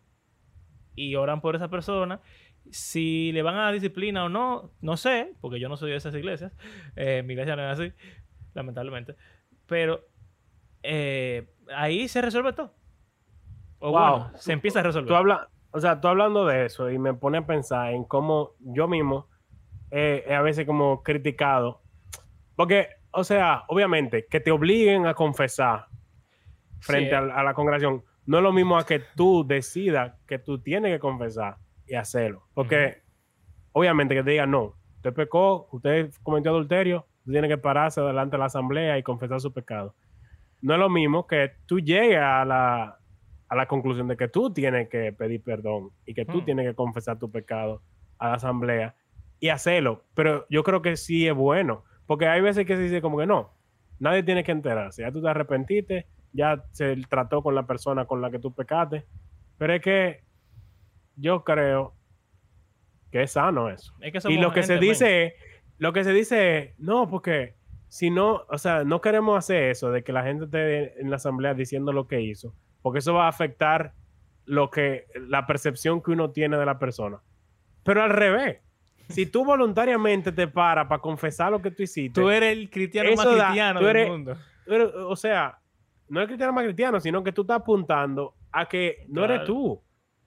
Y oran por esa persona. Si le van a dar disciplina o no, no sé, porque yo no soy de esas iglesias. Eh, mi iglesia no es así, lamentablemente. Pero eh, ahí se resuelve todo. O Wow. bueno, se empieza a resolver. Tú hablas, o sea, tú hablando de eso y me pone a pensar en cómo yo mismo eh, a veces como criticado. Porque, o sea, obviamente, que te obliguen a confesar frente Sí, a, a la congregación no es lo mismo a que tú decidas que tú tienes que confesar y hacerlo. Porque, obviamente, que te digan, no, usted pecó, usted cometió adulterio, usted tiene que pararse delante de la asamblea y confesar su pecado. No es lo mismo que tú llegues a la, a la conclusión de que tú tienes que pedir perdón y que tú Hmm. tienes que confesar tu pecado a la asamblea y hacerlo. Pero yo creo que sí es bueno, porque hay veces que se dice como que no, nadie tiene que enterarse. Ya tú te arrepentiste, ya se trató con la persona con la que tú pecaste. Pero es que yo creo que es sano eso. Es que Y lo que se gente, dice es, lo que se dice es, no, porque si no, o sea, no queremos hacer eso de que la gente esté en la asamblea diciendo lo que hizo, porque eso va a afectar lo que, la percepción que uno tiene de la persona. Pero al revés, si tú voluntariamente te paras para confesar lo que tú hiciste, Tú eres el cristiano más da- cristiano del eres- mundo. eres- o sea, no es cristiano más cristiano, sino que tú estás apuntando a que no eres tú.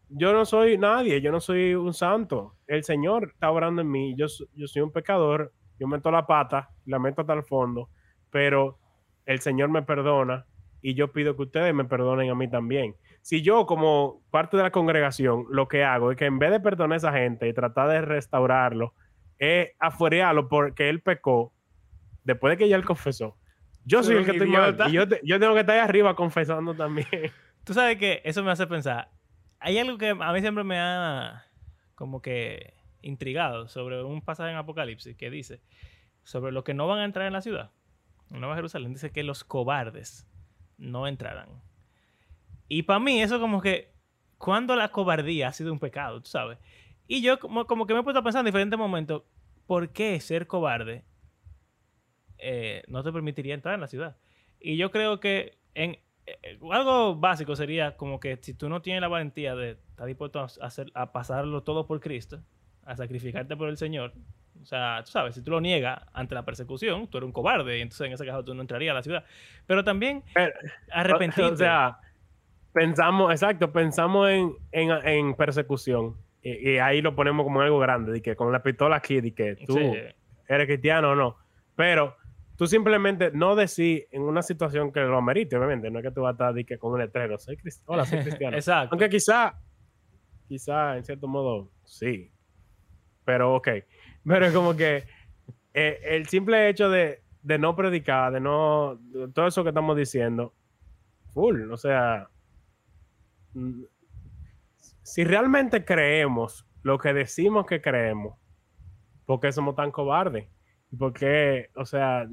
Yo no soy nadie, yo no soy un santo. El Señor está obrando en mí. Yo, yo soy un pecador, yo meto la pata, la meto hasta el fondo, pero el Señor me perdona y yo pido que ustedes me perdonen a mí también. Si yo, como parte de la congregación, lo que hago es que en vez de perdonar a esa gente y tratar de restaurarlo, es afuerearlo porque él pecó, después de que ya él confesó. Yo soy el que estoy mal. Y yo, te- yo tengo que estar ahí arriba confesando también. Tú sabes que eso me hace pensar. Hay algo que a mí siempre me ha como que intrigado sobre un pasaje en Apocalipsis que dice sobre los que no van a entrar en la ciudad, en Nueva Jerusalén, dice que los cobardes no entrarán. Y para mí eso como que cuando la cobardía ha sido un pecado, tú sabes. Y yo como, como que me he puesto a pensar en diferentes momentos, ¿por qué ser cobarde eh, no te permitiría entrar en la ciudad? Y yo creo que en, eh, algo básico sería como que si tú no tienes la valentía de estar dispuesto a, hacer, a pasarlo todo por Cristo, a sacrificarte por el Señor, o sea, tú sabes, si tú lo niegas ante la persecución, tú eres un cobarde y entonces en ese caso tú no entrarías a la ciudad. Pero también arrepentirte. O sea, pensamos, exacto, pensamos en, en, en persecución. Y, y ahí lo ponemos como algo grande, de que con la pistola aquí, de que tú Sí. eres cristiano o no. Pero tú simplemente no decís en una situación que lo amerite, obviamente. No es que tú vas a estar de que con un letrero, soy cristiano. Hola, soy cristiano. Exacto. Aunque quizá, quizá en cierto modo, sí. Pero ok. Pero es como que eh, el simple hecho de, de no predicar, de no. de todo eso que estamos diciendo, full. O sea, si realmente creemos lo que decimos que creemos, ¿por qué somos tan cobardes? ¿Y por qué, o sea,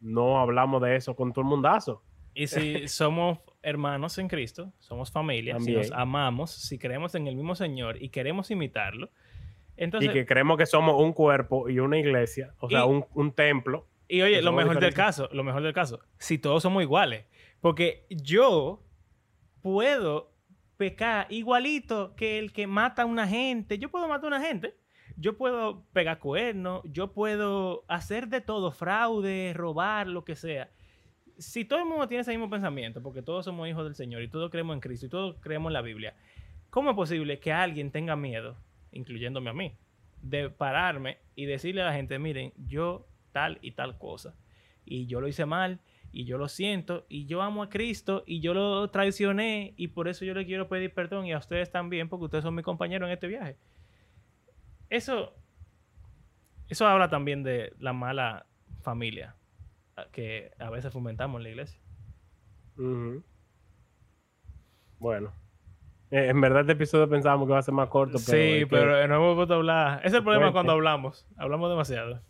no hablamos de eso con todo el mundazo? Y si somos hermanos en Cristo, somos familia, si nos amamos, si creemos en el mismo Señor y queremos imitarlo, entonces, y que creemos que somos un cuerpo y una iglesia, o sea, un, un templo. Y oye, lo mejor del caso, lo mejor del caso, si todos somos iguales. Porque yo puedo pecar igualito que el que mata a una gente. Yo puedo matar a una gente. Yo puedo pegar cuernos. Yo puedo hacer de todo, fraude, robar, lo que sea. Si todo el mundo tiene ese mismo pensamiento, porque todos somos hijos del Señor y todos creemos en Cristo y todos creemos en la Biblia, ¿cómo es posible que alguien tenga miedo, incluyéndome a mí, de pararme y decirle a la gente, miren, yo tal y tal cosa, y yo lo hice mal, y yo lo siento, y yo amo a Cristo, y yo lo traicioné, y por eso yo le quiero pedir perdón, y a ustedes también, porque ustedes son mis compañeros en este viaje? Eso, eso habla también de la mala familia a- que a veces fomentamos en la iglesia. Bueno. Eh, en verdad este episodio pensábamos que iba a ser más corto, pero, sí, que, pero no hemos a hablar. Ese es el problema Fuerte. cuando hablamos. Hablamos demasiado.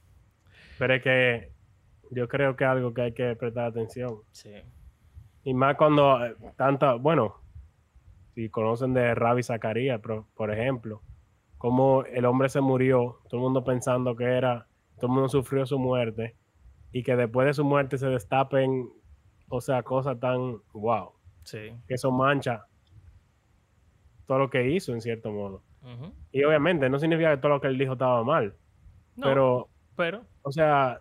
pero es que yo creo que es algo que hay que prestar atención. Sí. Y más cuando eh, tanta, bueno, si conocen de Ravi Zacarías, por, ejemplo, cómo el hombre se murió, todo el mundo pensando que era, todo el mundo sufrió su muerte, y que después de su muerte se destapen, o sea, cosas tan, wow, Sí. que eso mancha todo lo que hizo en cierto modo. Y obviamente no significa que todo lo que él dijo estaba mal, No, pero, pero o sea,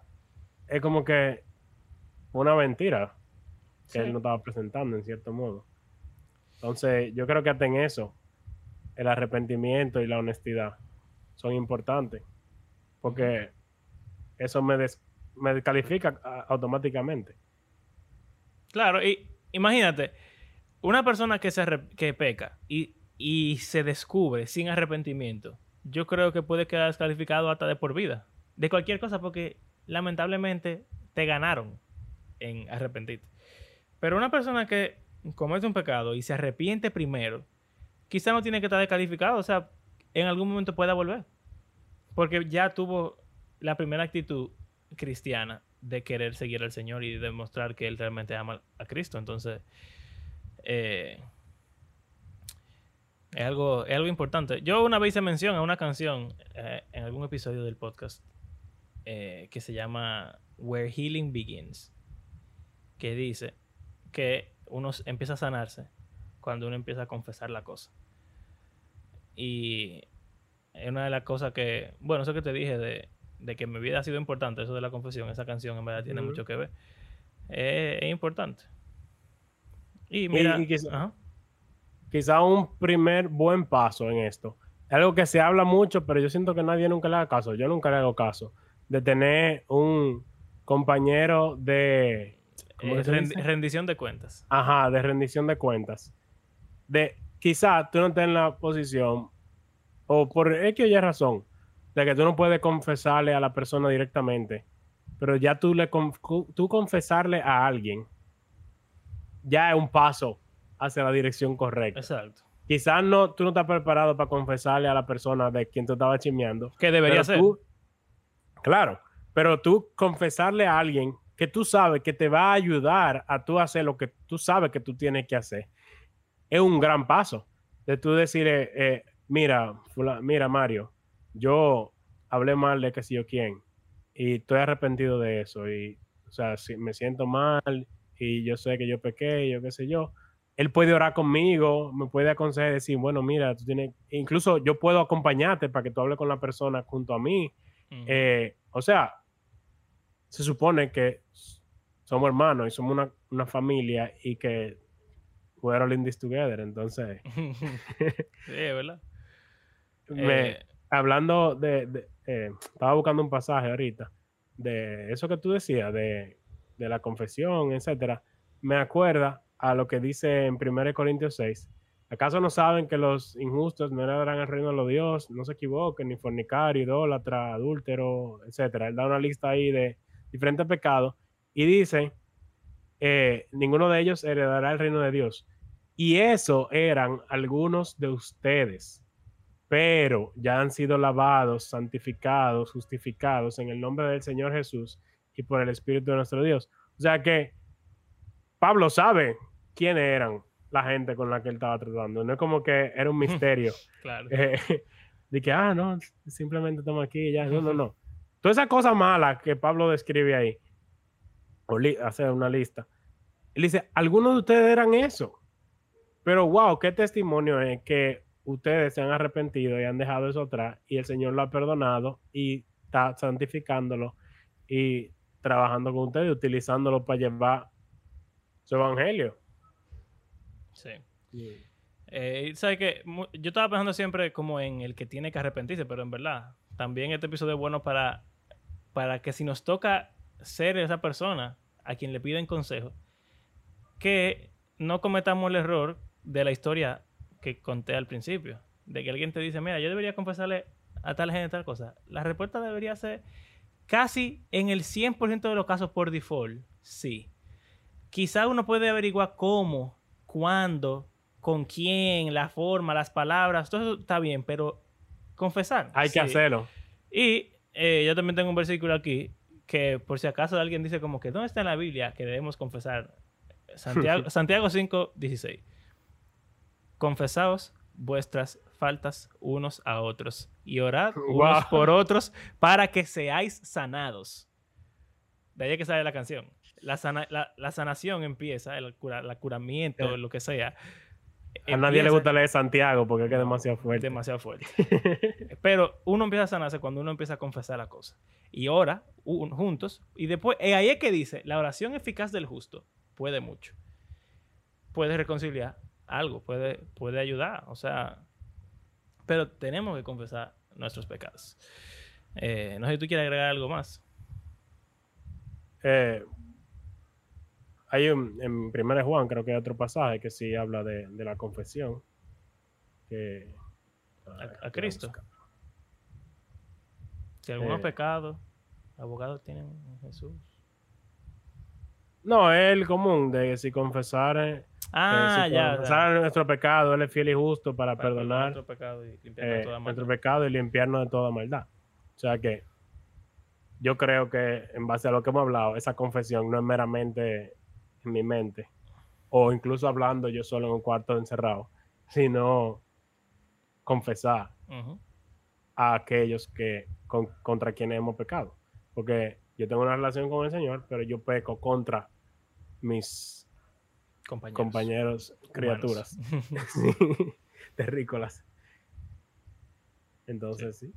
es como que una mentira que sí. él no estaba presentando en cierto modo. Entonces, yo creo que hasta en eso, el arrepentimiento y la honestidad son importantes, porque eso me, des- me descalifica a- automáticamente. Claro, y imagínate, una persona que se que peca y, y se descubre sin arrepentimiento, yo creo que puede quedar descalificado hasta de por vida. De cualquier cosa, porque lamentablemente te ganaron en arrepentirte. Pero una persona que comete un pecado y se arrepiente primero, quizá no tiene que estar descalificado, o sea, en algún momento pueda volver. Porque ya tuvo la primera actitud cristiana de querer seguir al Señor y demostrar que él realmente ama a Cristo. Entonces, eh, es, algo, es algo importante. Yo una vez hice mención a una canción eh, en algún episodio del podcast eh, que se llama Where Healing Begins, que dice que uno empieza a sanarse cuando uno empieza a confesar la cosa. Y es una de las cosas que, bueno, eso que te dije de, de que mi vida ha sido importante, eso de la confesión, esa canción en verdad tiene mucho que ver. Eh, es importante. Y mira, y quizá- ajá. quizá un primer buen paso en esto. Algo que se habla mucho, pero yo siento que nadie nunca le haga caso. Yo nunca le hago caso. De tener un compañero de... ¿cómo Eh, dice? rendición de cuentas. Ajá, de rendición de cuentas. De quizá tú no estés en la posición, o por X o Y razón, de que tú no puedes confesarle a la persona directamente, pero ya tú, le conf- tú confesarle a alguien, ya es un paso hacia la dirección correcta. Exacto. Quizás no, tú no estás preparado para confesarle a la persona de quien tú estabas chismeando. Que debería ser. tú- claro, pero tú confesarle a alguien que tú sabes que te va a ayudar a tú hacer lo que tú sabes que tú tienes que hacer, es un gran paso. De tú decirle, eh, mira, fula- mira Mario, yo hablé mal de que si yo quién y estoy arrepentido de eso y, o sea, si me siento mal y yo sé que yo pequé, yo qué sé yo. Él puede orar conmigo, me puede aconsejar decir, bueno, mira, tú tienes, incluso yo puedo acompañarte para que tú hables con la persona junto a mí. Eh, o sea, se supone que somos hermanos y somos una, una familia y que we're all in this together. Entonces, sí, ¿verdad? me- Eh, hablando de, de- eh, estaba buscando un pasaje ahorita de eso que tú decías, de, de la confesión, etcétera, me acuerda a lo que dice en 1 Corintios 6. ¿Acaso no saben que los injustos no heredarán el reino de los dios? No se equivoquen, ni fornicario, idólatra, adúltero, etcétera. Él da una lista ahí de diferentes pecados y dice, eh, ninguno de ellos heredará el reino de Dios. Y eso eran algunos de ustedes pero ya han sido lavados, santificados, justificados en el nombre del Señor Jesús y por el Espíritu de nuestro Dios. O sea que Pablo sabe quiénes eran la gente con la que él estaba tratando. No es como que era un misterio. claro. eh, de que, ah, no, simplemente estamos aquí y ya. No, no, no. Toda esa cosa mala que Pablo describe ahí, o li- hace una lista. Él dice, algunos de ustedes eran eso. Pero wow, qué testimonio es que ustedes se han arrepentido y han dejado eso atrás y el Señor lo ha perdonado y está santificándolo y trabajando con ustedes, utilizándolo para llevar su evangelio. Sí. Eh, ¿sabes? Mu- Yo estaba pensando siempre como en el que tiene que arrepentirse, pero en verdad, también este episodio es bueno para, para que si nos toca ser esa persona a quien le piden consejo, que no cometamos el error de la historia que conté al principio, de que alguien te dice, mira, yo debería confesarle a tal gente tal cosa. La respuesta debería ser casi en el 100% de los casos por default, sí. Quizá uno puede averiguar cómo, cuándo, con quién, la forma, las palabras, todo eso está bien, pero confesar. Hay que hacerlo. Y eh, yo también tengo un versículo aquí que por si acaso alguien dice como que ¿dónde está en la Biblia que debemos confesar? Santiago, Santiago 5, 16. Confesaos vuestras faltas unos a otros y orad unos Wow. por otros para que seáis sanados. De ahí que sale la canción. La, sana- la, la sanación empieza, el cura, la curamiento, Eh. lo que sea. A nadie le gusta leer Santiago porque es que es demasiado fuerte. demasiado fuerte. Pero uno empieza a sanarse cuando uno empieza a confesar la cosa. Y ora un- juntos. Y después, eh, ahí es que dice, la oración eficaz del justo puede mucho. Puede reconciliar algo, puede, puede ayudar. O sea, pero tenemos que confesar nuestros pecados. Eh, no sé si tú quieres agregar algo más. Eh, hay un, en 1 Juan, creo que hay otro pasaje que sí habla de, de la confesión. Que, A- a Cristo. Si algunos Eh. pecados, abogados tienen en Jesús. No, es el común de que si confesar, eh, Ah, si ya. confesar nuestro pecado, Él es fiel y justo para, Para perdonar nuestro pecado y limpiarnos eh, toda nuestro pecado y limpiarnos de toda maldad. O sea que yo creo que en base a lo que hemos hablado, esa confesión no es meramente en mi mente, o incluso hablando yo solo en un cuarto encerrado, sino confesar a aquellos que con- contra quienes hemos pecado. Porque yo tengo una relación con el Señor, pero yo peco contra mis Compañeros. criaturas terrícolas. Entonces, sí.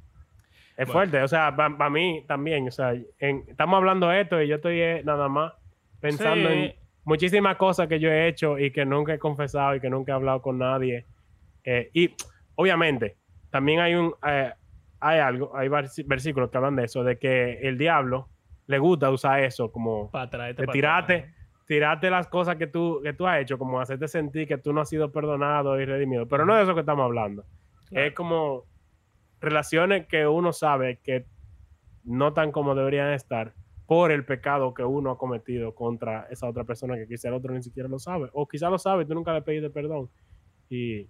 Es Bueno. fuerte, o sea, para mí también, o sea, en- estamos hablando de esto y yo estoy eh, nada más pensando Sí. en muchísimas cosas que yo he hecho y que nunca he confesado y que nunca he hablado con nadie. Eh, y obviamente, también hay un, eh, hay algo, hay vers- versículos que hablan de eso, de que el diablo le gusta usar eso como Para traerte de para tirarte, tirarte las cosas que tú, que tú has hecho, como hacerte sentir que tú no has sido perdonado y redimido. Pero no de eso que estamos hablando. Claro. Es como relaciones que uno sabe que no tan como deberían estar por el pecado que uno ha cometido contra esa otra persona que quizá el otro ni siquiera lo sabe. O quizá lo sabe y tú nunca le pediste perdón. Y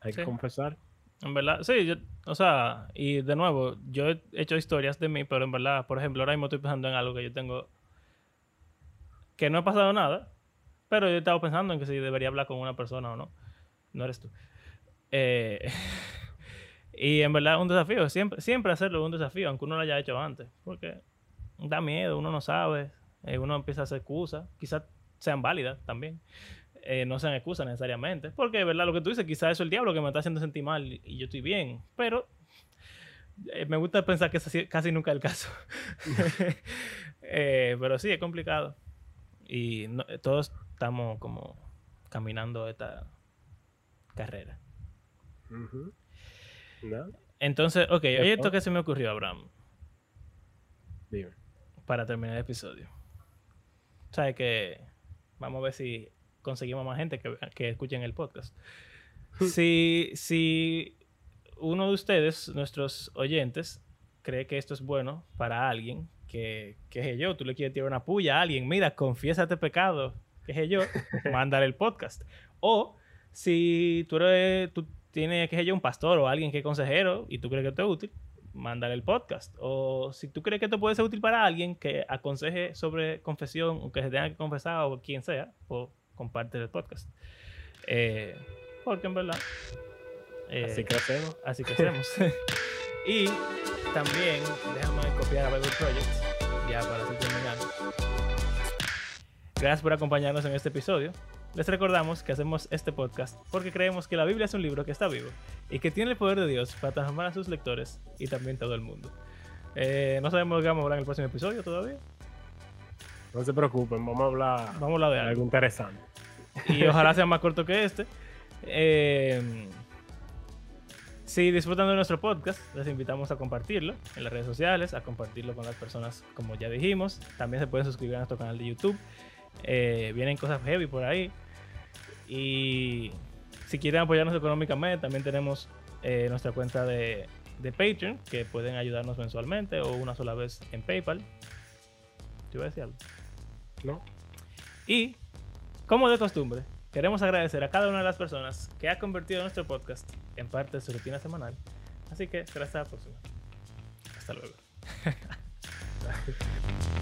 hay que Sí. confesar. En verdad, sí, yo- o sea, y de nuevo, yo he hecho historias de mí, pero en verdad, por ejemplo, ahora mismo estoy pensando en algo que yo tengo, que no ha pasado nada, pero yo he estado pensando en que si debería hablar con una persona o no. No eres tú. Eh, y en verdad es un desafío, siempre, siempre hacerlo es un desafío, aunque uno lo haya hecho antes, porque da miedo, uno no sabe, eh, uno empieza a hacer excusas, quizás sean válidas también eh, no sean excusas necesariamente. Porque, ¿verdad? Lo que tú dices, quizás eso es el diablo que me está haciendo sentir mal y, yo estoy bien. Pero eh, me gusta pensar que sí- casi nunca es el caso. Eh, pero sí, es complicado. Y no- todos estamos como caminando esta carrera. ¿No? Entonces, ok, oye, esto que se me ocurrió, Abraham, Dime. para terminar el episodio. ¿Sabes que Vamos a ver si conseguimos más gente que, que escuchen el podcast. Si, si uno de ustedes, nuestros oyentes, cree que esto es bueno para alguien, que, que sé yo, tú le quieres tirar una puya a alguien, mira, confiesa este pecado, que sé yo, mándale el podcast. O si tú, eres, tú tienes, que sé yo, un pastor o alguien que es consejero y tú crees que esto es útil, mándale el podcast. O si tú crees que esto puede ser útil para alguien que aconseje sobre confesión o que se tenga que confesar o quien sea, o comparte el podcast. Eh, porque en verdad. eh, Así que hacemos. Así que hacemos. y también, déjame copiar a Bible Project, ya para así terminar. Gracias por acompañarnos en este episodio. Les recordamos que hacemos este podcast porque creemos que la Biblia es un libro que está vivo y que tiene el poder de Dios para transformar a sus lectores y también todo el mundo. Eh, no sabemos qué vamos a hablar en el próximo episodio todavía. No se preocupen, vamos a hablar Vamos a hablar de de algo. algo interesante. y ojalá sea más corto que este. Eh, si disfrutan de nuestro podcast, les invitamos a compartirlo en las redes sociales, a compartirlo con las personas como ya dijimos. También se pueden suscribir a nuestro canal de YouTube. Eh, vienen cosas heavy por ahí. Y si quieren apoyarnos económicamente, también tenemos eh, nuestra cuenta de, de Patreon, que pueden ayudarnos mensualmente o una sola vez en PayPal. ¿Te iba a decir algo? ¿No? Y, como de costumbre, queremos agradecer a cada una de las personas que ha convertido nuestro podcast en parte de su rutina semanal. Así que será hasta la próxima. Hasta luego.